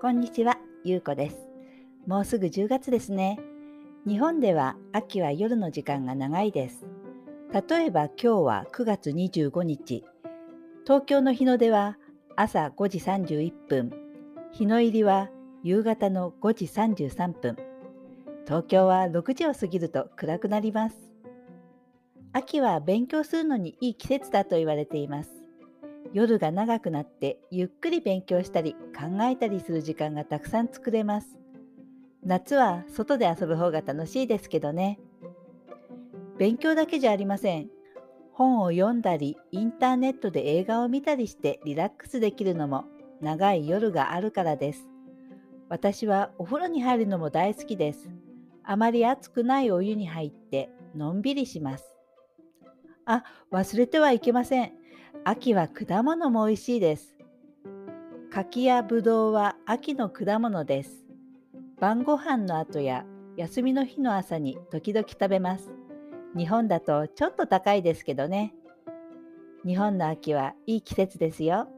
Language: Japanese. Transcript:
こんにちは、ゆうこです。もうすぐ10月ですね。日本では秋は夜の時間が長いです。例えば今日は9月25日。東京の日の出は朝5時31分。日の入りは夕方の5時33分。東京は6時を過ぎると暗くなります。秋は勉強するのにいい季節だと言われています。夜が長くなってゆっくり勉強したり考えたりする時間がたくさん作れます。夏は外で遊ぶ方が楽しいですけどね。勉強だけじゃありません。本を読んだり、インターネットで映画を見たりしてリラックスできるのも長い夜があるからです。私はお風呂に入るのも大好きです。あまり熱くないお湯に入ってのんびりします。あ、忘れてはいけません。秋は果物も美味しいです。柿やぶどうは秋の果物です。晩ご飯の後や休みの日の朝に時々食べます。日本だとちょっと高いですけどね。日本の秋はいい季節ですよ。